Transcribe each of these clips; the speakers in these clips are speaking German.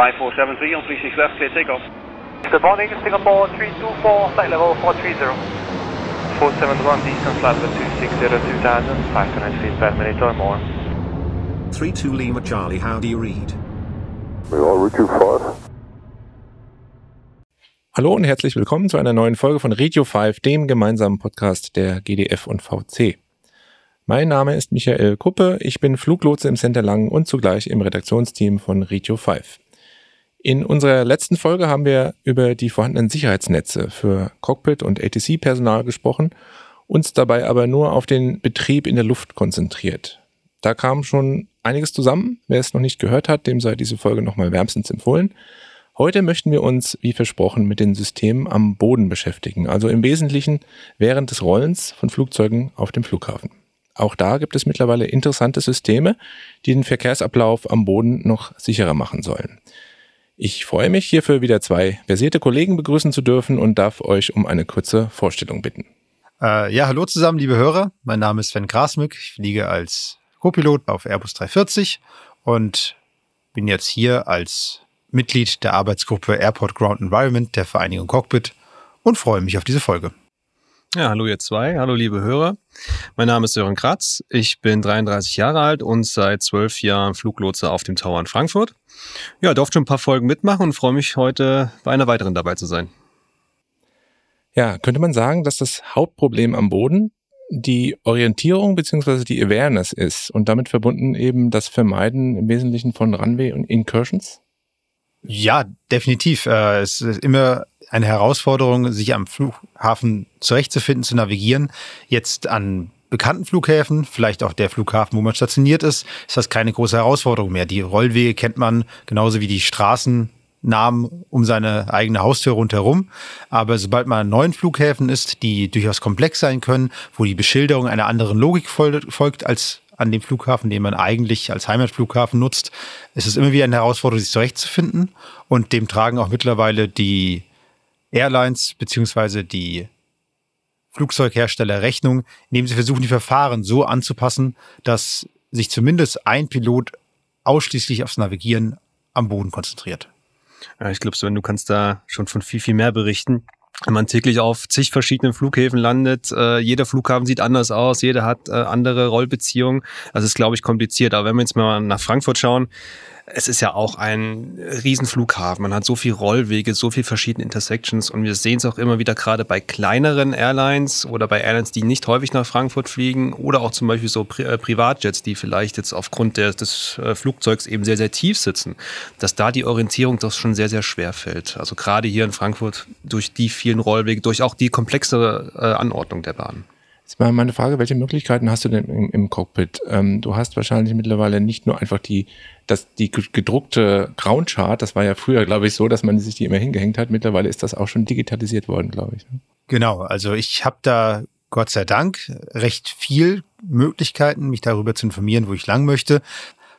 5473 on 36 left, clear takeoff. Good morning, Singapore 324, flight level 430. 471 distance level 260 2000, 500 feet per minute or more. 32 Lima Charlie, how do you read? We are Richard 5. Hallo und herzlich willkommen zu einer neuen Folge von Radio 5, dem gemeinsamen Podcast der GDF und VC. Mein Name ist Michael Kuppe, ich bin Fluglotse im Center Langen und zugleich im Redaktionsteam von Radio 5. In unserer letzten Folge haben wir über die vorhandenen Sicherheitsnetze für Cockpit und ATC-Personal gesprochen, uns dabei aber nur auf den Betrieb in der Luft konzentriert. Da kam schon einiges zusammen. Wer es noch nicht gehört hat, dem sei diese Folge nochmal wärmstens empfohlen. Heute möchten wir uns, wie versprochen, mit den Systemen am Boden beschäftigen, also im Wesentlichen während des Rollens von Flugzeugen auf dem Flughafen. Auch da gibt es mittlerweile interessante Systeme, die den Verkehrsablauf am Boden noch sicherer machen sollen. Ich freue mich, hierfür wieder zwei versierte Kollegen begrüßen zu dürfen und darf euch um eine kurze Vorstellung bitten. Äh, ja, hallo zusammen, liebe Hörer. Mein Name ist Sven Grasmück. Ich fliege als Co-Pilot auf Airbus 340 und bin jetzt hier als Mitglied der Arbeitsgruppe Airport Ground Environment der Vereinigung Cockpit und freue mich auf diese Folge. Ja, hallo ihr zwei, hallo liebe Hörer. Mein Name ist Sören Kratz, ich bin 33 Jahre alt und seit zwölf Jahren Fluglotse auf dem Tower in Frankfurt. Ja, durfte schon ein paar Folgen mitmachen und freue mich heute bei einer weiteren dabei zu sein. Ja, könnte man sagen, dass das Hauptproblem am Boden die Orientierung beziehungsweise die Awareness ist und damit verbunden eben das Vermeiden im Wesentlichen von Runway und Incursions? Ja, definitiv. Äh, es ist immer eine Herausforderung, sich am Flughafen zurechtzufinden, zu navigieren. Jetzt an bekannten Flughäfen, vielleicht auch der Flughafen, wo man stationiert ist, ist das keine große Herausforderung mehr. Die Rollwege kennt man genauso wie die Straßennamen um seine eigene Haustür rundherum. Aber sobald man an neuen Flughäfen ist, die durchaus komplex sein können, wo die Beschilderung einer anderen Logik folgt als an dem Flughafen, den man eigentlich als Heimatflughafen nutzt, ist es immer wieder eine Herausforderung, sich zurechtzufinden. Und dem tragen auch mittlerweile die Airlines beziehungsweise die Flugzeughersteller Rechnung, indem sie versuchen, die Verfahren so anzupassen, dass sich zumindest ein Pilot ausschließlich aufs Navigieren am Boden konzentriert. Ja, ich glaube, Sven, du kannst da schon von viel, viel mehr berichten. Wenn man täglich auf zig verschiedenen Flughäfen landet, äh, jeder Flughafen sieht anders aus, jeder hat äh, andere Rollbeziehungen. Also ist, glaube ich, kompliziert. Aber wenn wir jetzt mal nach Frankfurt schauen, es ist ja auch ein Riesenflughafen. Man hat so viel Rollwege, so viel verschiedene Intersections und wir sehen es auch immer wieder gerade bei kleineren Airlines oder bei Airlines, die nicht häufig nach Frankfurt fliegen oder auch zum Beispiel so Pri äh, Privatjets, die vielleicht jetzt aufgrund der, des äh, Flugzeugs eben sehr, sehr tief sitzen, dass da die Orientierung doch schon sehr, sehr schwer fällt. Also gerade hier in Frankfurt durch die vielen Rollwege, durch auch die komplexere äh, Anordnung der Bahn. Jetzt mal meine Frage, welche Möglichkeiten hast du denn im, im Cockpit? Ähm, du hast wahrscheinlich mittlerweile nicht nur einfach die, das, die gedruckte Groundchart, das war ja früher, glaube ich, so, dass man sich die immer hingehängt hat. Mittlerweile ist das auch schon digitalisiert worden, glaube ich. Ne? Genau, also ich habe da Gott sei Dank recht viel Möglichkeiten, mich darüber zu informieren, wo ich lang möchte.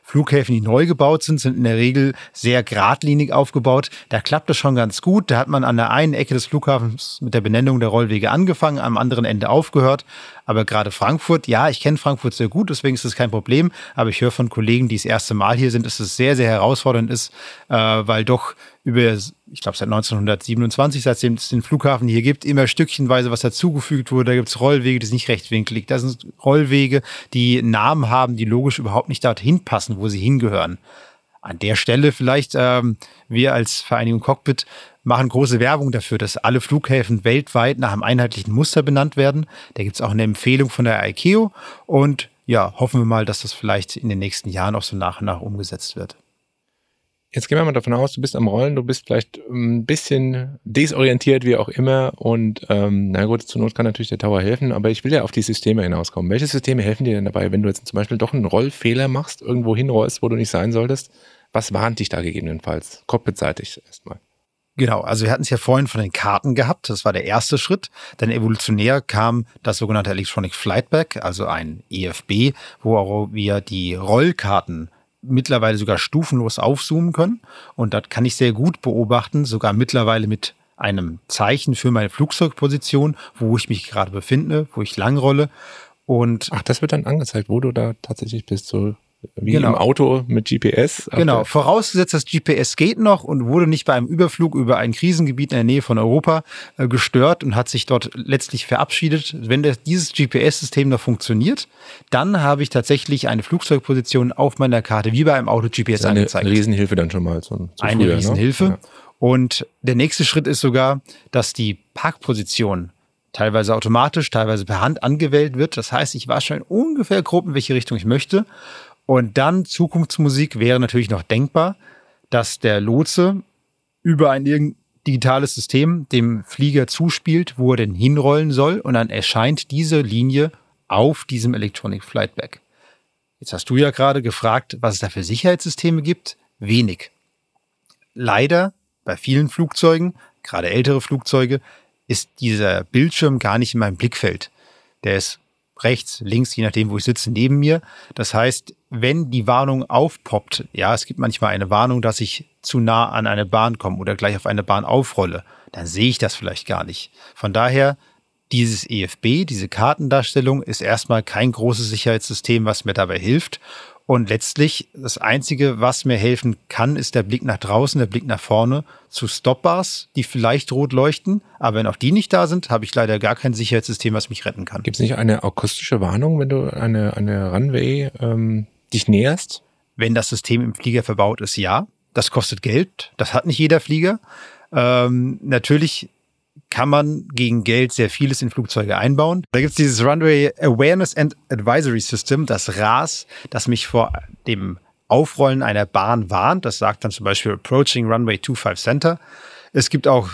Flughäfen, die neu gebaut sind, sind in der Regel sehr geradlinig aufgebaut. Da klappt es schon ganz gut. Da hat man an der einen Ecke des Flughafens mit der Benennung der Rollwege angefangen, am anderen Ende aufgehört. Aber gerade Frankfurt, ja, ich kenne Frankfurt sehr gut, deswegen ist es kein Problem. Aber ich höre von Kollegen, die das erste Mal hier sind, dass es sehr, sehr herausfordernd ist, äh, weil doch über, ich glaube, seit 1927, seitdem es den Flughafen hier gibt, immer stückchenweise was dazugefügt wurde. Da gibt es Rollwege, die sind nicht rechtwinklig. Da sind Rollwege, die Namen haben, die logisch überhaupt nicht dorthin passen, wo sie hingehören. An der Stelle vielleicht, ähm, wir als Vereinigung Cockpit machen große Werbung dafür, dass alle Flughäfen weltweit nach einem einheitlichen Muster benannt werden. Da gibt es auch eine Empfehlung von der ICAO und ja, hoffen wir mal, dass das vielleicht in den nächsten Jahren auch so nach und nach umgesetzt wird. Jetzt gehen wir mal davon aus, du bist am Rollen, du bist vielleicht ein bisschen desorientiert, wie auch immer. Und ähm, na gut, zur Not kann natürlich der Tower helfen, aber ich will ja auf die Systeme hinauskommen. Welche Systeme helfen dir denn dabei, wenn du jetzt zum Beispiel doch einen Rollfehler machst, irgendwo hinrollst, wo du nicht sein solltest? Was warnt dich da gegebenenfalls? Cockpitseitig erstmal. Genau, also wir hatten es ja vorhin von den Karten gehabt, das war der erste Schritt. Dann evolutionär kam das sogenannte Electronic Flightback, also ein EFB, wo wir die Rollkarten mittlerweile sogar stufenlos aufzoomen können. Und das kann ich sehr gut beobachten, sogar mittlerweile mit einem Zeichen für meine Flugzeugposition, wo ich mich gerade befinde, wo ich langrolle. Und Ach, das wird dann angezeigt, wo du da tatsächlich bist. So wie Genau. im Auto mit GPS. Genau, vorausgesetzt, das GPS geht noch und wurde nicht bei einem Überflug über ein Krisengebiet in der Nähe von Europa äh, gestört und hat sich dort letztlich verabschiedet. Wenn das, dieses GPS-System noch funktioniert, dann habe ich tatsächlich eine Flugzeugposition auf meiner Karte, wie bei einem Auto GPS eine, angezeigt. eine Riesenhilfe dann schon mal. Zu, zu eine früher, Riesenhilfe. Ne? Und der nächste Schritt ist sogar, dass die Parkposition teilweise automatisch, teilweise per Hand angewählt wird. Das heißt, ich weiß schon ungefähr grob, in welche Richtung ich möchte. Und dann Zukunftsmusik wäre natürlich noch denkbar, dass der Lotse über ein digitales System dem Flieger zuspielt, wo er denn hinrollen soll. Und dann erscheint diese Linie auf diesem Electronic Flight Bag. Jetzt hast du ja gerade gefragt, was es da für Sicherheitssysteme gibt. Wenig leider bei vielen Flugzeugen, gerade ältere Flugzeuge, ist dieser Bildschirm gar nicht in meinem Blickfeld. Der ist rechts, links, je nachdem, wo ich sitze, neben mir. Das heißt, wenn die Warnung aufpoppt, ja, es gibt manchmal eine Warnung, dass ich zu nah an eine Bahn komme oder gleich auf eine Bahn aufrolle, dann sehe ich das vielleicht gar nicht. Von daher, dieses EFB, diese Kartendarstellung, ist erstmal kein großes Sicherheitssystem, was mir dabei hilft. Und letztlich, das Einzige, was mir helfen kann, ist der Blick nach draußen, der Blick nach vorne zu Stopbars, die vielleicht rot leuchten. Aber wenn auch die nicht da sind, habe ich leider gar kein Sicherheitssystem, was mich retten kann. Gibt es nicht eine akustische Warnung, wenn du eine, eine Runway ähm, dich näherst? Wenn das System im Flieger verbaut ist, ja. Das kostet Geld. Das hat nicht jeder Flieger. Ähm, natürlich kann man gegen Geld sehr vieles in Flugzeuge einbauen. Da gibt es dieses Runway Awareness and Advisory System, das RAS, das mich vor dem Aufrollen einer Bahn warnt. Das sagt dann zum Beispiel Approaching Runway 25 Center. Es gibt auch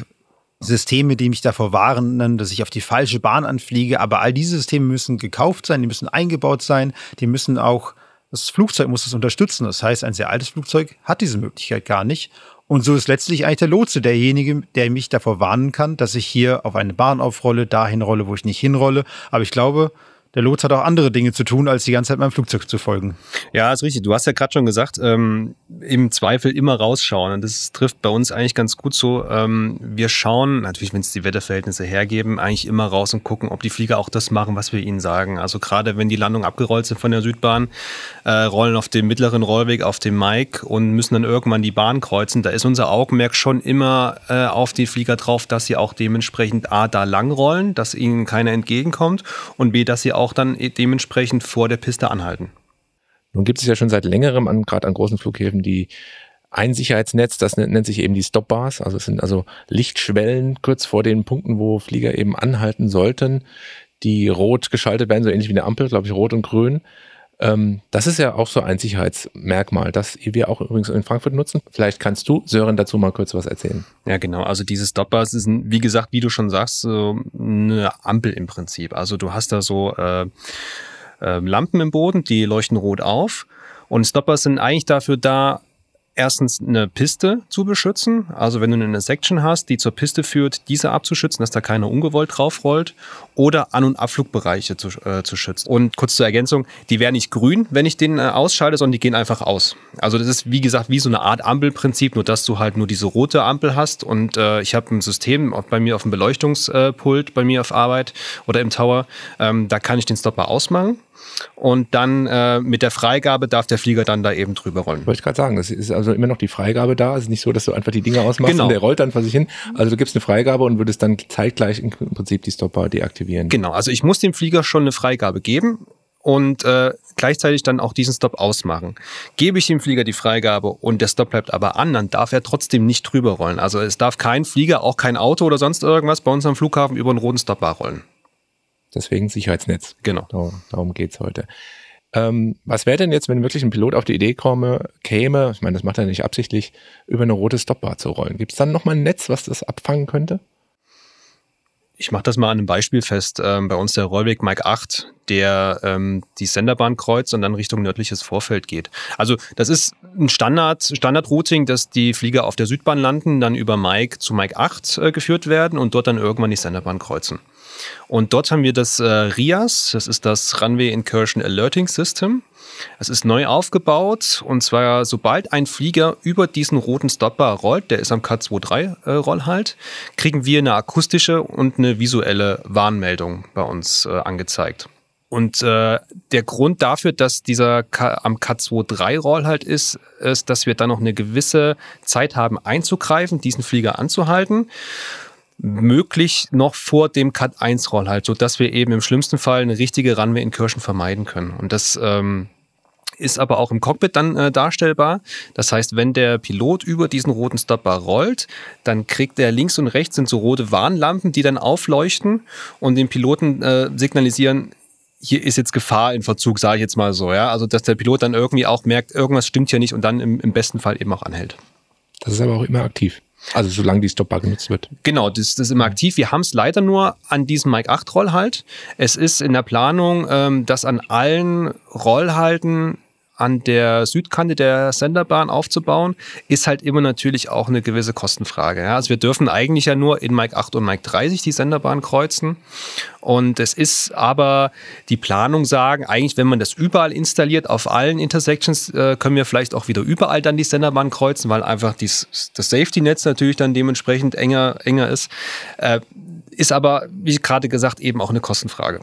Systeme, die mich davor warnen, dass ich auf die falsche Bahn anfliege. Aber all diese Systeme müssen gekauft sein, die müssen eingebaut sein, die müssen auch, das Flugzeug muss das unterstützen. Das heißt, ein sehr altes Flugzeug hat diese Möglichkeit gar nicht. Und so ist letztlich eigentlich der Lotse derjenige, der mich davor warnen kann, dass ich hier auf eine Bahn aufrolle, dahin rolle, wo ich nicht hinrolle. Aber ich glaube, der Lotse hat auch andere Dinge zu tun, als die ganze Zeit meinem Flugzeug zu folgen. Ja, ist richtig. Du hast ja gerade schon gesagt, ähm, im Zweifel immer rausschauen. Und das trifft bei uns eigentlich ganz gut so. Ähm, wir schauen, natürlich, wenn es die Wetterverhältnisse hergeben, eigentlich immer raus und gucken, ob die Flieger auch das machen, was wir ihnen sagen. Also gerade wenn die Landungen abgerollt sind von der Südbahn, äh, rollen auf dem mittleren Rollweg auf dem Mike und müssen dann irgendwann die Bahn kreuzen. Da ist unser Augenmerk schon immer äh, auf die Flieger drauf, dass sie auch dementsprechend A, da lang rollen, dass ihnen keiner entgegenkommt und B, dass sie auch dann e- dementsprechend vor der Piste anhalten. Nun gibt es ja schon seit längerem an, gerade an großen Flughäfen, die ein Sicherheitsnetz, das nennt, nennt sich eben die Stopbars. Also es sind also Lichtschwellen kurz vor den Punkten, wo Flieger eben anhalten sollten, die rot geschaltet werden, so ähnlich wie eine Ampel, glaube ich, rot und grün. Ähm, das ist ja auch so ein Sicherheitsmerkmal, das wir auch übrigens in Frankfurt nutzen. Vielleicht kannst du, Sören, dazu mal kurz was erzählen. Ja, genau. Also diese Stopbars sind, wie gesagt, wie du schon sagst, so eine Ampel im Prinzip. Also du hast da so äh, äh, Lampen im Boden, die leuchten rot auf. Und Stoppers sind eigentlich dafür da, erstens eine Piste zu beschützen. Also wenn du eine Section hast, die zur Piste führt, diese abzuschützen, dass da keiner ungewollt draufrollt. Oder An- und Abflugbereiche zu, äh, zu schützen. Und kurz zur Ergänzung, die werden nicht grün, wenn ich den äh, ausschalte, sondern die gehen einfach aus. Also das ist, wie gesagt, wie so eine Art Ampelprinzip, nur dass du halt nur diese rote Ampel hast. Und äh, ich habe ein System bei mir auf dem Beleuchtungspult, bei mir auf Arbeit oder im Tower, ähm, da kann ich den Stopper ausmachen. Und dann äh, mit der Freigabe darf der Flieger dann da eben drüber rollen. Wollte ich gerade sagen, es ist also immer noch die Freigabe da. Es ist nicht so, dass du einfach die Dinge ausmachst Genau. und der rollt dann vor sich hin. Also du gibst eine Freigabe und würdest dann zeitgleich im Prinzip die Stopper deaktivieren. Genau, also ich muss dem Flieger schon eine Freigabe geben und äh, gleichzeitig dann auch diesen Stop ausmachen. Gebe ich dem Flieger die Freigabe und der Stop bleibt aber an, dann darf er trotzdem nicht drüber rollen. Also es darf kein Flieger, auch kein Auto oder sonst irgendwas bei uns am Flughafen über einen roten Stopbar rollen. Deswegen Sicherheitsnetz. Genau. Darum, darum geht's heute. Ähm, was wäre denn jetzt, wenn wirklich ein Pilot auf die Idee komme, käme, ich meine, das macht er nicht absichtlich, über eine rote Stopbar zu rollen? Gibt es dann nochmal ein Netz, was das abfangen könnte? Ich mache das mal an einem Beispiel fest. Ähm, bei uns der Rollweg Mike 8, der ähm, die Senderbahn kreuzt und dann Richtung nördliches Vorfeld geht. Also das ist ein Standard, Standard-Routing, dass die Flieger auf der Südbahn landen, dann über Mike zu Mike 8 äh, geführt werden und dort dann irgendwann die Senderbahn kreuzen. Und dort haben wir das äh, RIAS, das ist das Runway Incursion Alerting System. Es ist neu aufgebaut und zwar sobald ein Flieger über diesen roten Stopper rollt, der ist am K23 äh, Rollhalt, kriegen wir eine akustische und eine visuelle Warnmeldung bei uns äh, angezeigt. Und äh, der Grund dafür, dass dieser K am K23 Roll halt ist, ist, dass wir dann noch eine gewisse Zeit haben einzugreifen, diesen Flieger anzuhalten möglich noch vor dem Cut 1 Roll halt, so dass wir eben im schlimmsten Fall eine richtige Runway Incursion vermeiden können. Und das ähm, ist aber auch im Cockpit dann äh, darstellbar. Das heißt, wenn der Pilot über diesen roten Stopper rollt, dann kriegt er links und rechts sind so rote Warnlampen, die dann aufleuchten und den Piloten äh, signalisieren, hier ist jetzt Gefahr in Verzug, sage ich jetzt mal so, ja. Also dass der Pilot dann irgendwie auch merkt, irgendwas stimmt hier nicht und dann im, im besten Fall eben auch anhält. Das ist aber auch immer aktiv. Also solange die Stopbar genutzt wird. Genau, das, das ist immer aktiv. Wir haben es leider nur an diesem Mike 8 Roll halt. Es ist in der Planung, ähm, dass an allen Rollhalten an der Südkante der Senderbahn aufzubauen, ist halt immer natürlich auch eine gewisse Kostenfrage. Ja? Also wir dürfen eigentlich ja nur in Mike 8 und Mike 30 die Senderbahn kreuzen. Und es ist aber die Planung sagen, eigentlich, wenn man das überall installiert, auf allen Intersections, äh, können wir vielleicht auch wieder überall dann die Senderbahn kreuzen, weil einfach dies, das Safety-Netz natürlich dann dementsprechend enger, enger ist. Äh, ist aber, wie gerade gesagt, eben auch eine Kostenfrage.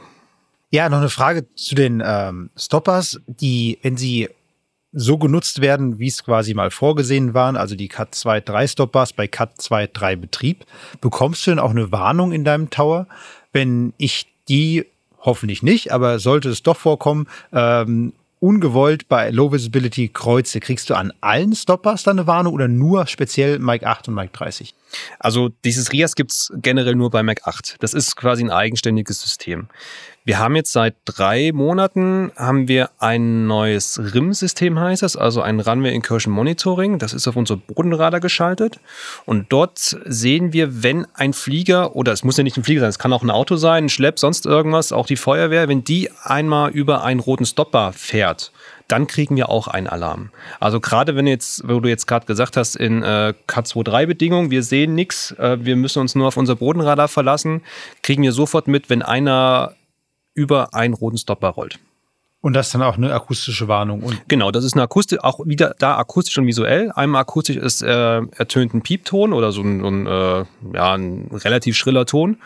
Ja, noch eine Frage zu den ähm, Stoppers, die, wenn sie so genutzt werden, wie es quasi mal vorgesehen waren, also die Cat 2 3 Stoppers bei Cat 2 3 Betrieb, bekommst du denn auch eine Warnung in deinem Tower, wenn ich die hoffentlich nicht, aber sollte es doch vorkommen, ähm, ungewollt bei Low Visibility kreuze, kriegst du an allen Stoppers dann eine Warnung oder nur speziell Mike 8 und Mike 30? Also dieses RIAS gibt's generell nur bei Mike 8. Das ist quasi ein eigenständiges System. Wir haben jetzt seit drei Monaten haben wir ein neues RIM-System, heißt das, also ein Runway Incursion Monitoring. Das ist auf unser Bodenradar geschaltet. Und dort sehen wir, wenn ein Flieger, oder es muss ja nicht ein Flieger sein, es kann auch ein Auto sein, ein Schlepp, sonst irgendwas, auch die Feuerwehr, wenn die einmal über einen roten Stopper fährt, dann kriegen wir auch einen Alarm. Also gerade wenn jetzt, wo du jetzt gerade gesagt hast, in äh, K23-Bedingungen, wir sehen nichts, äh, wir müssen uns nur auf unser Bodenradar verlassen, kriegen wir sofort mit, wenn einer über einen roten Stopper rollt. Und das ist dann auch eine akustische Warnung. Und genau, das ist eine akustische, auch wieder da akustisch und visuell. Einmal akustisch ist äh, ertönt ein Piepton oder so ein, so ein, äh, ja, ein relativ schriller Ton.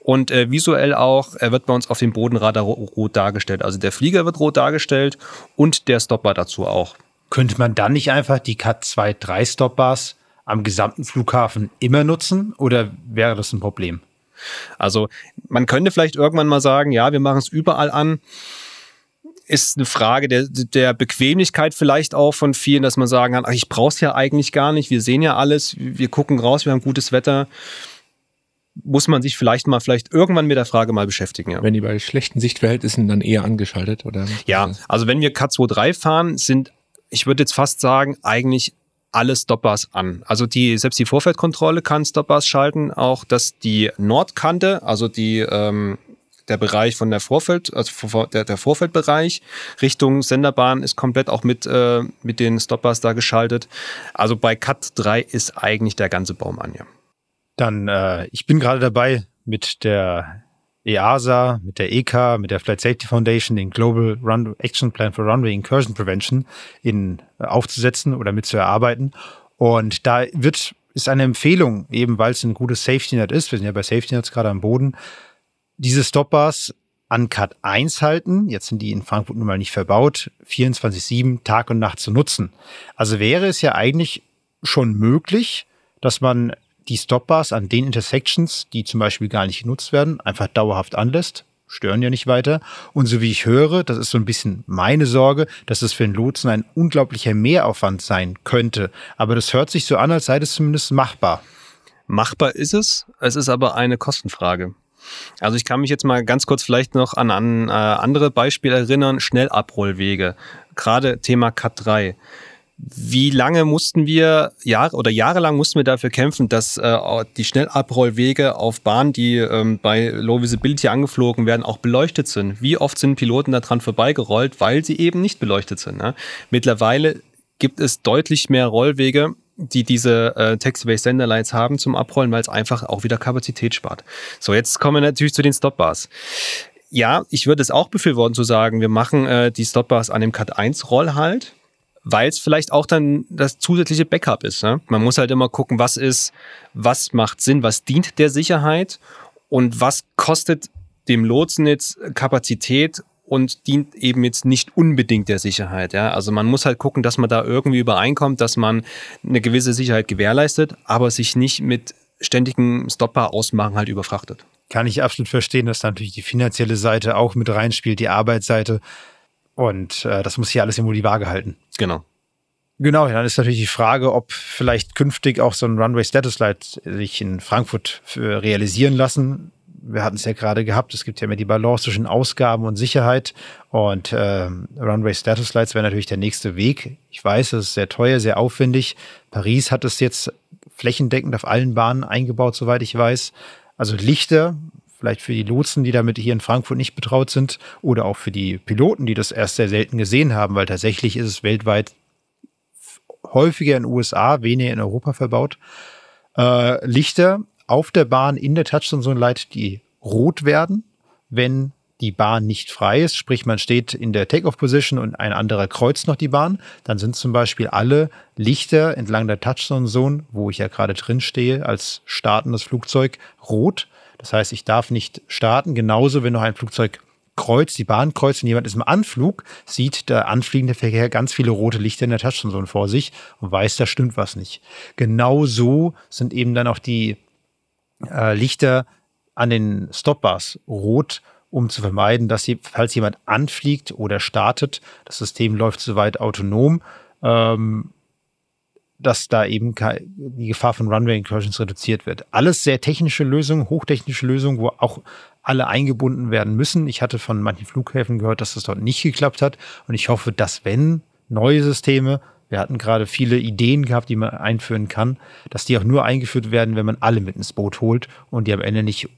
Und äh, visuell auch, er wird bei uns auf dem Bodenradar rot dargestellt. Also der Flieger wird rot dargestellt und der Stopper dazu auch. Könnte man dann nicht einfach die Cat 2 3 Stoppers am gesamten Flughafen immer nutzen oder wäre das ein Problem? Also man könnte vielleicht irgendwann mal sagen, ja, wir machen es überall an. Ist eine Frage der, der Bequemlichkeit vielleicht auch von vielen, dass man sagen kann, ach, ich brauche es ja eigentlich gar nicht, wir sehen ja alles, wir gucken raus, wir haben gutes Wetter muss man sich vielleicht mal, vielleicht irgendwann mit der Frage mal beschäftigen. Ja. Wenn die bei schlechten Sichtverhältnissen dann eher angeschaltet, oder? Ja, also wenn wir K23 fahren, sind, ich würde jetzt fast sagen, eigentlich alle Stoppers an. Also die, selbst die Vorfeldkontrolle kann Stoppers schalten, auch dass die Nordkante, also die, ähm, der Bereich von der Vorfeld, also der, der Vorfeldbereich Richtung Senderbahn ist komplett auch mit, äh, mit den Stoppers da geschaltet. Also bei Cut 3 ist eigentlich der ganze Baum an, ja. Dann, äh, ich bin gerade dabei mit der EASA, mit der ECA, mit der Flight Safety Foundation den Global Run Action Plan for Runway Incursion Prevention in, äh, aufzusetzen oder mit zu erarbeiten. Und da wird, ist eine Empfehlung, eben weil es ein gutes Safety Net ist, wir sind ja bei Safety Nets gerade am Boden, diese Stopbars an Cut 1 halten. Jetzt sind die in Frankfurt nun mal nicht verbaut, 24-7 Tag und Nacht zu nutzen. Also wäre es ja eigentlich schon möglich, dass man die Stopbars an den Intersections, die zum Beispiel gar nicht genutzt werden, einfach dauerhaft anlässt, stören ja nicht weiter. Und so wie ich höre, das ist so ein bisschen meine Sorge, dass es für den Lotsen ein unglaublicher Mehraufwand sein könnte. Aber das hört sich so an, als sei das zumindest machbar. Machbar ist es, es ist aber eine Kostenfrage. Also ich kann mich jetzt mal ganz kurz vielleicht noch an, an äh, andere Beispiele erinnern, Schnellabrollwege, gerade Thema Cut 3 wie lange mussten wir, Jahre oder jahrelang mussten wir dafür kämpfen, dass äh, die Schnellabrollwege auf Bahnen, die ähm, bei Low Visibility angeflogen werden, auch beleuchtet sind? Wie oft sind Piloten daran vorbeigerollt, weil sie eben nicht beleuchtet sind? Ne? Mittlerweile gibt es deutlich mehr Rollwege, die diese äh, Text-Based Senderlights haben zum Abrollen, weil es einfach auch wieder Kapazität spart. So, jetzt kommen wir natürlich zu den Stopbars. Ja, ich würde es auch befürworten zu sagen, wir machen äh, die Stopbars an dem Cut 1 Roll halt weil es vielleicht auch dann das zusätzliche Backup ist. Ne? Man muss halt immer gucken, was ist, was macht Sinn, was dient der Sicherheit und was kostet dem Lotsen jetzt Kapazität und dient eben jetzt nicht unbedingt der Sicherheit. Ja? Also man muss halt gucken, dass man da irgendwie übereinkommt, dass man eine gewisse Sicherheit gewährleistet, aber sich nicht mit ständigem Stopper ausmachen halt überfrachtet. Kann ich absolut verstehen, dass da natürlich die finanzielle Seite auch mit reinspielt, die Arbeitsseite. Und äh, das muss hier alles immer die Waage halten. Genau. Genau, dann ist natürlich die Frage, ob vielleicht künftig auch so ein Runway Status Light sich in Frankfurt realisieren lassen. Wir hatten es ja gerade gehabt, es gibt ja immer die Balance zwischen Ausgaben und Sicherheit. Und äh, Runway Status Lights wäre natürlich der nächste Weg. Ich weiß, es ist sehr teuer, sehr aufwendig. Paris hat es jetzt flächendeckend auf allen Bahnen eingebaut, soweit ich weiß. Also Lichter, vielleicht für die Lotsen, die damit hier in Frankfurt nicht betraut sind, oder auch für die Piloten, die das erst sehr selten gesehen haben, weil tatsächlich ist es weltweit häufiger in den USA, weniger in Europa verbaut. Äh, Lichter auf der Bahn in der Touchstone Light, die rot werden, wenn die Bahn nicht frei ist, sprich man steht in der Takeoff-Position und ein anderer kreuzt noch die Bahn, dann sind zum Beispiel alle Lichter entlang der Touchstone-Zone, wo ich ja gerade drin stehe, als startendes Flugzeug rot. Das heißt, ich darf nicht starten. Genauso, wenn noch ein Flugzeug kreuzt, die Bahn kreuzt und jemand ist im Anflug, sieht der anfliegende Verkehr ganz viele rote Lichter in der Touchstone vor sich und weiß, da stimmt was nicht. Genau so sind eben dann auch die äh, Lichter an den Stopbars rot, um zu vermeiden, dass sie, falls jemand anfliegt oder startet, das System läuft soweit autonom, ähm, dass da eben die Gefahr von Runway Incursions reduziert wird. Alles sehr technische Lösungen, hochtechnische Lösungen, wo auch alle eingebunden werden müssen. Ich hatte von manchen Flughäfen gehört, dass das dort nicht geklappt hat. Und ich hoffe, dass wenn neue Systeme, wir hatten gerade viele Ideen gehabt, die man einführen kann, dass die auch nur eingeführt werden, wenn man alle mit ins Boot holt und die am Ende nicht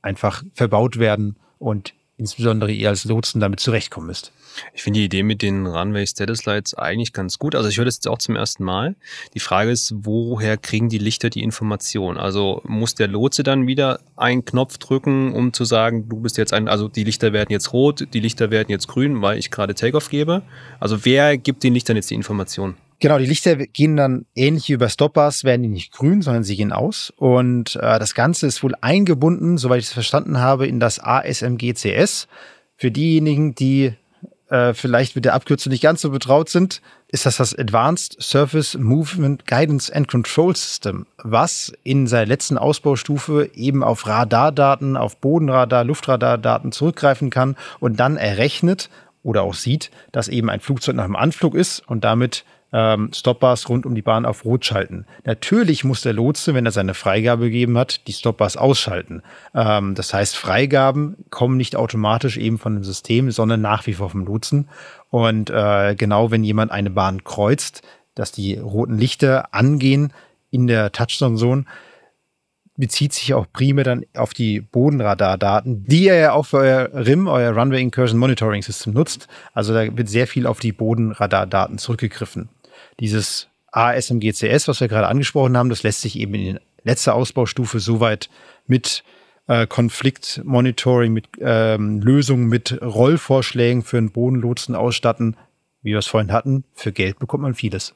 einfach verbaut werden und insbesondere ihr als Lotsen damit zurechtkommen müsst. Ich finde die Idee mit den Runway Status Lights eigentlich ganz gut. Also ich höre das jetzt auch zum ersten Mal. Die Frage ist, woher kriegen die Lichter die Information? Also muss der Lotse dann wieder einen Knopf drücken, um zu sagen, du bist jetzt ein, also die Lichter werden jetzt rot, die Lichter werden jetzt grün, weil ich gerade Takeoff gebe. Also wer gibt den Lichtern jetzt die Information? Genau, die Lichter gehen dann ähnlich wie bei Stoppers, werden die nicht grün, sondern sie gehen aus. Und äh, das Ganze ist wohl eingebunden, soweit ich es verstanden habe, in das ASMGCS. Für diejenigen, die äh, vielleicht mit der Abkürzung nicht ganz so betraut sind, ist das das Advanced Surface Movement Guidance and Control System, was in seiner letzten Ausbaustufe eben auf Radardaten, auf Bodenradar, Luftradardaten zurückgreifen kann und dann errechnet oder auch sieht, dass eben ein Flugzeug nach dem Anflug ist und damit ähm, Stopbars rund um die Bahn auf Rot schalten. Natürlich muss der Lotse, wenn er seine Freigabe gegeben hat, die Stopbars ausschalten. Ähm, das heißt, Freigaben kommen nicht automatisch eben von dem System, sondern nach wie vor vom Lotsen. Und äh, genau wenn jemand eine Bahn kreuzt, dass die roten Lichter angehen in der Touchdown-Zone, bezieht sich auch primär dann auf die Bodenradardaten, die ihr ja auch für euer RIM, euer Runway Incursion Monitoring System nutzt. Also da wird sehr viel auf die Bodenradardaten zurückgegriffen. Dieses ASMGCS, was wir gerade angesprochen haben, das lässt sich eben in letzter Ausbaustufe soweit mit äh, Konfliktmonitoring, mit ähm, Lösungen, mit Rollvorschlägen für einen Bodenlotsen ausstatten. Wie wir es vorhin hatten, für Geld bekommt man vieles.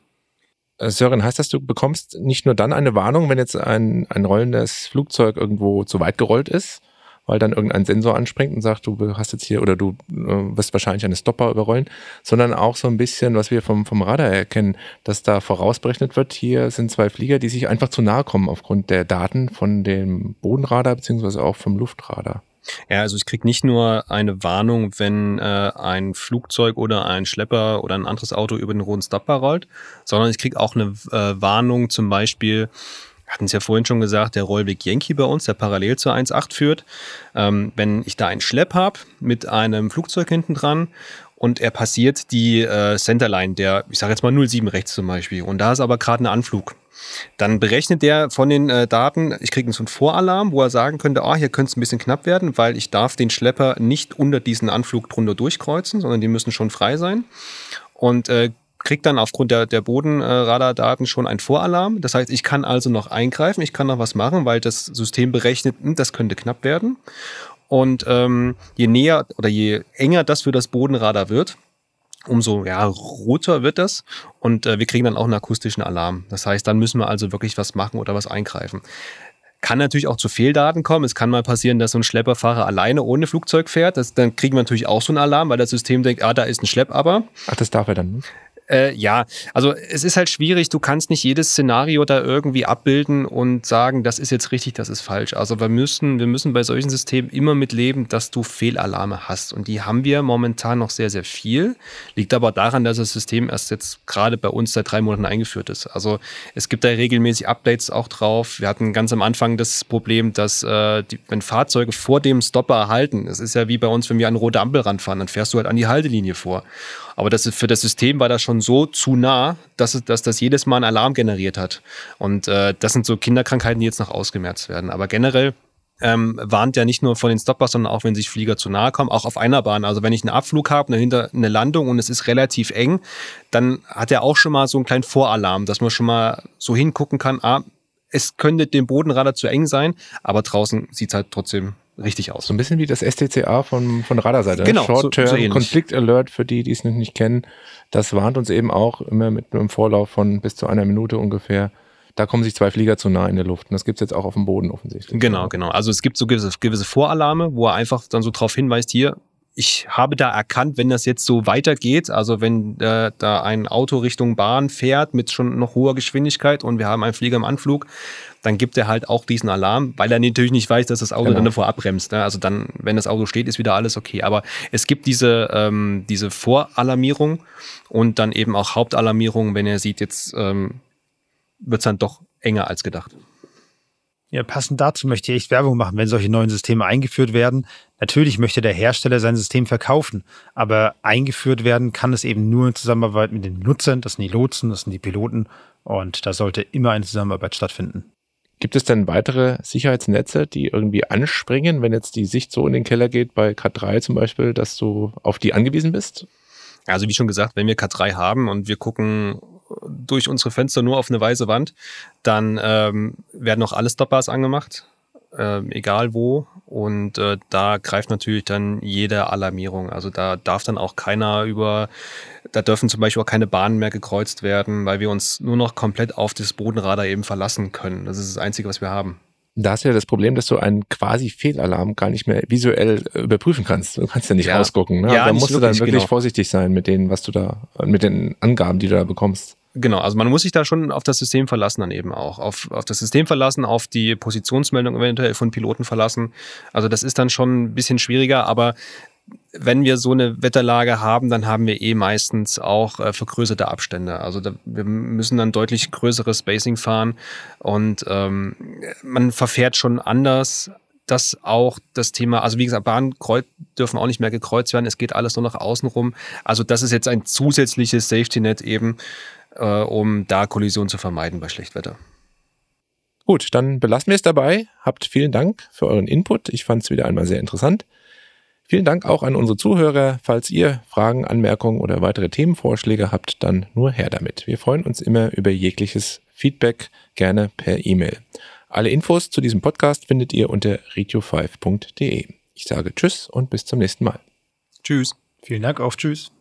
Äh, Sören, heißt das, du bekommst nicht nur dann eine Warnung, wenn jetzt ein, ein rollendes Flugzeug irgendwo zu weit gerollt ist, weil dann irgendein Sensor anspringt und sagt, du hast jetzt hier oder du äh, wirst wahrscheinlich eine Stopper überrollen, sondern auch so ein bisschen, was wir vom, vom Radar erkennen, dass da vorausberechnet wird, hier sind zwei Flieger, die sich einfach zu nahe kommen aufgrund der Daten von dem Bodenradar beziehungsweise auch vom Luftradar. Ja, also ich krieg nicht nur eine Warnung, wenn äh, ein Flugzeug oder ein Schlepper oder ein anderes Auto über den roten Stopper rollt, sondern ich krieg auch eine äh, Warnung zum Beispiel, hatten es ja vorhin schon gesagt, der Rollweg Yankee bei uns, der parallel zur 1.8 führt. Ähm, wenn ich da einen Schlepp habe mit einem Flugzeug hinten dran und er passiert die äh, Centerline, der, ich sage jetzt mal 07 rechts zum Beispiel, und da ist aber gerade ein Anflug. Dann berechnet der von den äh, Daten, ich kriege so einen Voralarm, wo er sagen könnte, ah, hier könnte es ein bisschen knapp werden, weil ich darf den Schlepper nicht unter diesen Anflug drunter durchkreuzen, sondern die müssen schon frei sein. Und äh, kriegt dann aufgrund der, der Bodenradardaten schon einen Voralarm. Das heißt, ich kann also noch eingreifen, ich kann noch was machen, weil das System berechnet, hm, das könnte knapp werden. Und ähm, je näher oder je enger das für das Bodenradar wird, umso ja, roter wird das und äh, wir kriegen dann auch einen akustischen Alarm. Das heißt, dann müssen wir also wirklich was machen oder was eingreifen. Kann natürlich auch zu Fehldaten kommen. Es kann mal passieren, dass so ein Schlepperfahrer alleine ohne Flugzeug fährt. Das, dann kriegen wir natürlich auch so einen Alarm, weil das System denkt, ah, da ist ein Schleppaber. Ach, das darf er dann nicht? Äh, ja, also es ist halt schwierig, du kannst nicht jedes Szenario da irgendwie abbilden und sagen, das ist jetzt richtig, das ist falsch. Also wir müssen, wir müssen bei solchen Systemen immer mit leben, dass du Fehlalarme hast. Und die haben wir momentan noch sehr, sehr viel. Liegt aber daran, dass das System erst jetzt gerade bei uns seit drei Monaten eingeführt ist. Also es gibt da regelmäßig Updates auch drauf. Wir hatten ganz am Anfang das Problem, dass äh, die, wenn Fahrzeuge vor dem Stopper erhalten, es ist ja wie bei uns, wenn wir an rote Ampel ranfahren, dann fährst du halt an die Haltelinie vor. Aber das, für das System war das schon so zu nah, dass, dass das jedes Mal einen Alarm generiert hat. Und äh, das sind so Kinderkrankheiten, die jetzt noch ausgemerzt werden. Aber generell ähm, warnt ja nicht nur von den Stoppers, sondern auch, wenn sich Flieger zu nahe kommen, auch auf einer Bahn. Also wenn ich einen Abflug habe, dahinter eine Landung und es ist relativ eng, dann hat er auch schon mal so einen kleinen Voralarm, dass man schon mal so hingucken kann, ah, es könnte dem Bodenradar zu eng sein, aber draußen sieht es halt trotzdem richtig aus. So ein bisschen wie das STCA von, von Radarseite. Genau, Short-Term so, so Conflict Alert für die, die es noch nicht kennen. Das warnt uns eben auch immer mit einem Vorlauf von bis zu einer Minute ungefähr. Da kommen sich zwei Flieger zu nah in der Luft. Und das gibt es jetzt auch auf dem Boden offensichtlich. Genau, genau. Also es gibt so gewisse, gewisse Voralarme, wo er einfach dann so drauf hinweist, hier, ich habe da erkannt, wenn das jetzt so weitergeht, also wenn äh, da ein Auto Richtung Bahn fährt mit schon noch hoher Geschwindigkeit und wir haben einen Flieger im Anflug, dann gibt er halt auch diesen Alarm, weil er natürlich nicht weiß, dass das Auto genau. dann davor abbremst. Ne? Also dann, wenn das Auto steht, ist wieder alles okay. Aber es gibt diese, ähm, diese Voralarmierung und dann eben auch Hauptalarmierung, wenn er sieht, jetzt ähm, wird es dann doch enger als gedacht. Ja, passend dazu möchte ich echt Werbung machen, wenn solche neuen Systeme eingeführt werden. Natürlich möchte der Hersteller sein System verkaufen, aber eingeführt werden kann es eben nur in Zusammenarbeit mit den Nutzern, das sind die Lotsen, das sind die Piloten und da sollte immer eine Zusammenarbeit stattfinden. Gibt es denn weitere Sicherheitsnetze, die irgendwie anspringen, wenn jetzt die Sicht so in den Keller geht, bei K3 zum Beispiel, dass du auf die angewiesen bist? Also wie schon gesagt, wenn wir K3 haben und wir gucken durch unsere Fenster nur auf eine weiße Wand, dann ähm, werden auch alle Stopbars angemacht, äh, egal wo. Und äh, da greift natürlich dann jede Alarmierung. Also da darf dann auch keiner über, da dürfen zum Beispiel auch keine Bahnen mehr gekreuzt werden, weil wir uns nur noch komplett auf das Bodenradar eben verlassen können. Das ist das Einzige, was wir haben. Da hast du ja das Problem, dass du einen quasi Fehlalarm gar nicht mehr visuell äh, überprüfen kannst. Du kannst ja nicht ja. rausgucken. Ne? Ja, da musst du dann wirklich genau. vorsichtig sein mit denen, was du da, mit den Angaben, die du da bekommst. Genau, also man muss sich da schon auf das System verlassen dann eben auch. Auf, auf das System verlassen, auf die Positionsmeldung eventuell von Piloten verlassen. Also das ist dann schon ein bisschen schwieriger, aber wenn wir so eine Wetterlage haben, dann haben wir eh meistens auch äh, vergrößerte Abstände. Also da, wir müssen dann deutlich größeres Spacing fahren und ähm, man verfährt schon anders. dass auch das Thema, also wie gesagt, Bahnen dürfen auch nicht mehr gekreuzt werden, es geht alles nur nach außen rum. Also das ist jetzt ein zusätzliches Safety-Net eben, äh, um da Kollision zu vermeiden bei Schlechtwetter. Gut, dann belassen wir es dabei. Habt vielen Dank für euren Input. Ich fand es wieder einmal sehr interessant. Vielen Dank auch an unsere Zuhörer. Falls ihr Fragen, Anmerkungen oder weitere Themenvorschläge habt, dann nur her damit. Wir freuen uns immer über jegliches Feedback, gerne per E-Mail. Alle Infos zu diesem Podcast findet ihr unter radio5.de. Ich sage Tschüss und bis zum nächsten Mal. Tschüss. Vielen Dank, auf Tschüss.